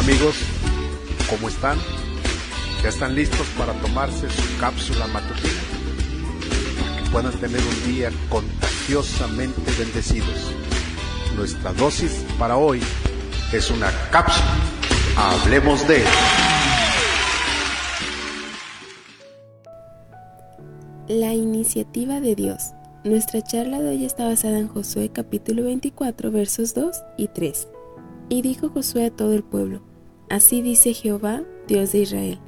amigos, ¿cómo están? ¿Ya están listos para tomarse su cápsula matutina? Para que puedan tener un día contagiosamente bendecidos. Nuestra dosis para hoy es una cápsula. Hablemos de... La iniciativa de Dios. Nuestra charla de hoy está basada en Josué capítulo 24 versos 2 y 3. Y dijo Josué a todo el pueblo, Así dice Jehová, Dios de Israel,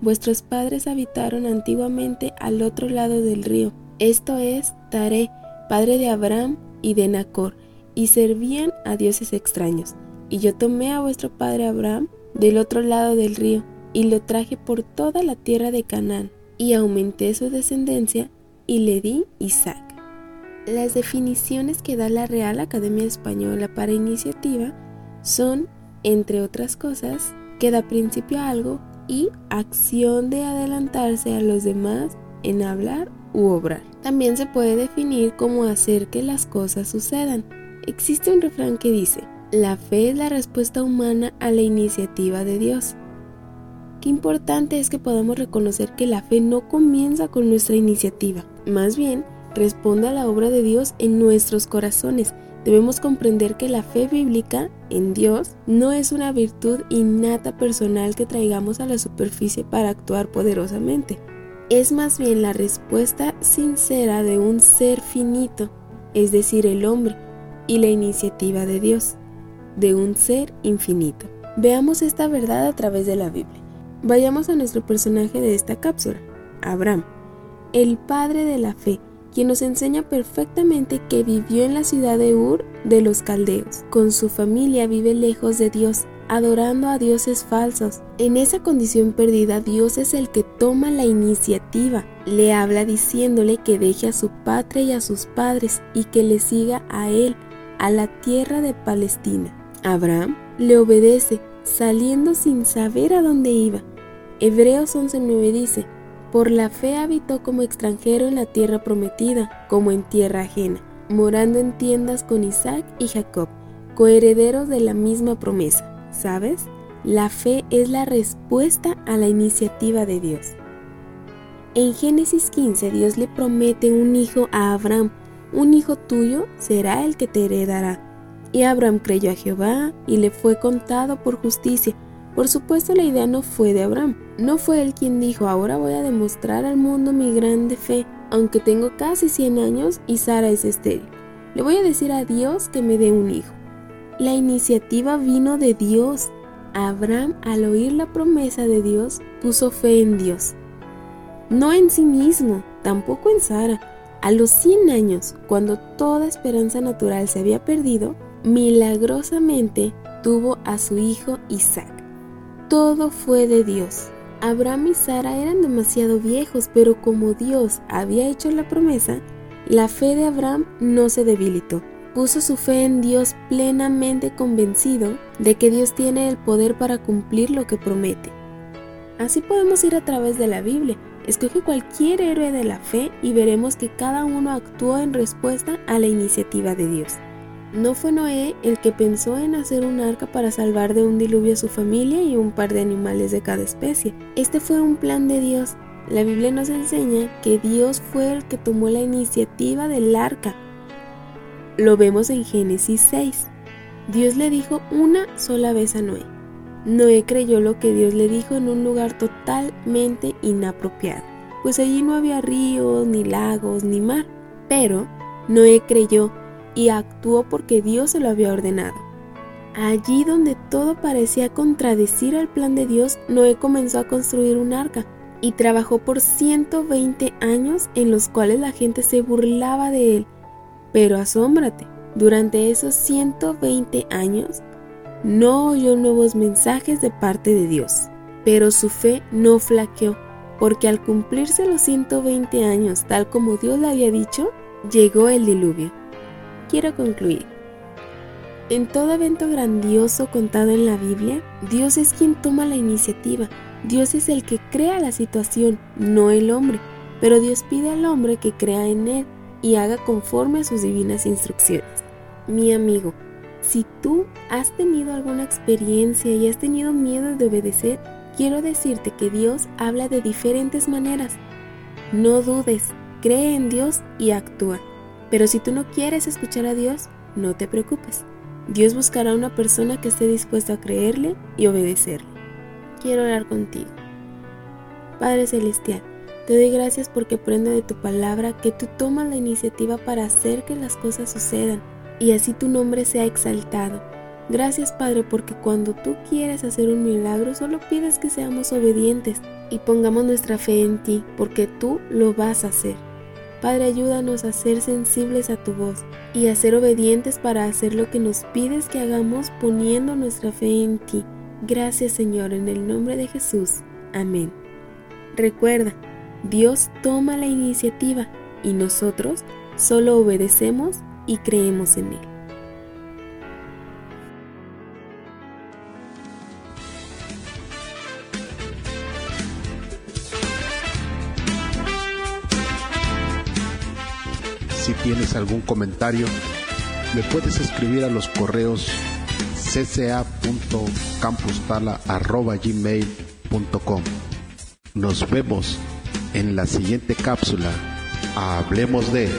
vuestros padres habitaron antiguamente al otro lado del río, esto es Taré, padre de Abraham y de Nacor, y servían a dioses extraños. Y yo tomé a vuestro padre Abraham del otro lado del río, y lo traje por toda la tierra de Canaán y aumenté su descendencia y le di Isaac. Las definiciones que da la Real Academia Española para iniciativa son, entre otras cosas, que da principio a algo y acción de adelantarse a los demás en hablar u obrar. También se puede definir como hacer que las cosas sucedan. Existe un refrán que dice, la fe es la respuesta humana a la iniciativa de Dios. Qué importante es que podamos reconocer que la fe no comienza con nuestra iniciativa, más bien responde a la obra de Dios en nuestros corazones. Debemos comprender que la fe bíblica en Dios no es una virtud innata personal que traigamos a la superficie para actuar poderosamente. Es más bien la respuesta sincera de un ser finito, es decir, el hombre, y la iniciativa de Dios, de un ser infinito. Veamos esta verdad a través de la Biblia. Vayamos a nuestro personaje de esta cápsula, Abraham, el padre de la fe, quien nos enseña perfectamente que vivió en la ciudad de Ur de los Caldeos. Con su familia vive lejos de Dios, adorando a dioses falsos. En esa condición perdida, Dios es el que toma la iniciativa. Le habla diciéndole que deje a su patria y a sus padres y que le siga a él, a la tierra de Palestina. Abraham le obedece saliendo sin saber a dónde iba. Hebreos 11:9 dice, por la fe habitó como extranjero en la tierra prometida, como en tierra ajena, morando en tiendas con Isaac y Jacob, coherederos de la misma promesa. ¿Sabes? La fe es la respuesta a la iniciativa de Dios. En Génesis 15 Dios le promete un hijo a Abraham, un hijo tuyo será el que te heredará. Y Abraham creyó a Jehová y le fue contado por justicia. Por supuesto la idea no fue de Abraham. No fue él quien dijo, ahora voy a demostrar al mundo mi grande fe, aunque tengo casi 100 años y Sara es estéril. Le voy a decir a Dios que me dé un hijo. La iniciativa vino de Dios. Abraham, al oír la promesa de Dios, puso fe en Dios. No en sí mismo, tampoco en Sara. A los 100 años, cuando toda esperanza natural se había perdido, milagrosamente tuvo a su hijo Isaac. Todo fue de Dios. Abraham y Sara eran demasiado viejos, pero como Dios había hecho la promesa, la fe de Abraham no se debilitó. Puso su fe en Dios plenamente convencido de que Dios tiene el poder para cumplir lo que promete. Así podemos ir a través de la Biblia. Escoge cualquier héroe de la fe y veremos que cada uno actuó en respuesta a la iniciativa de Dios. No fue Noé el que pensó en hacer un arca para salvar de un diluvio a su familia y un par de animales de cada especie. Este fue un plan de Dios. La Biblia nos enseña que Dios fue el que tomó la iniciativa del arca. Lo vemos en Génesis 6. Dios le dijo una sola vez a Noé. Noé creyó lo que Dios le dijo en un lugar totalmente inapropiado, pues allí no había ríos, ni lagos, ni mar. Pero Noé creyó y actuó porque Dios se lo había ordenado. Allí donde todo parecía contradecir al plan de Dios, Noé comenzó a construir un arca y trabajó por 120 años en los cuales la gente se burlaba de él. Pero asómbrate, durante esos 120 años no oyó nuevos mensajes de parte de Dios, pero su fe no flaqueó, porque al cumplirse los 120 años tal como Dios le había dicho, llegó el diluvio quiero concluir. En todo evento grandioso contado en la Biblia, Dios es quien toma la iniciativa. Dios es el que crea la situación, no el hombre. Pero Dios pide al hombre que crea en Él y haga conforme a sus divinas instrucciones. Mi amigo, Si tú has tenido alguna experiencia y has tenido miedo de obedecer, quiero decirte que Dios habla de diferentes maneras. No dudes, cree en Dios y actúa. Pero si tú no quieres escuchar a Dios, no te preocupes. Dios buscará una persona que esté dispuesta a creerle y obedecerle. Quiero orar contigo. Padre Celestial, te doy gracias porque aprendo de tu palabra que tú tomas la iniciativa para hacer que las cosas sucedan y así tu nombre sea exaltado. Gracias Padre porque cuando tú quieres hacer un milagro solo pides que seamos obedientes y pongamos nuestra fe en ti porque tú lo vas a hacer. Padre, ayúdanos a ser sensibles a tu voz y a ser obedientes para hacer lo que nos pides que hagamos poniendo nuestra fe en ti. Gracias Señor, en el nombre de Jesús. Amén. Recuerda, Dios toma la iniciativa y nosotros solo obedecemos y creemos en Él. Si tienes algún comentario, me puedes escribir a los correos cca.campustala.gmail.com. Nos vemos en la siguiente cápsula. Hablemos de...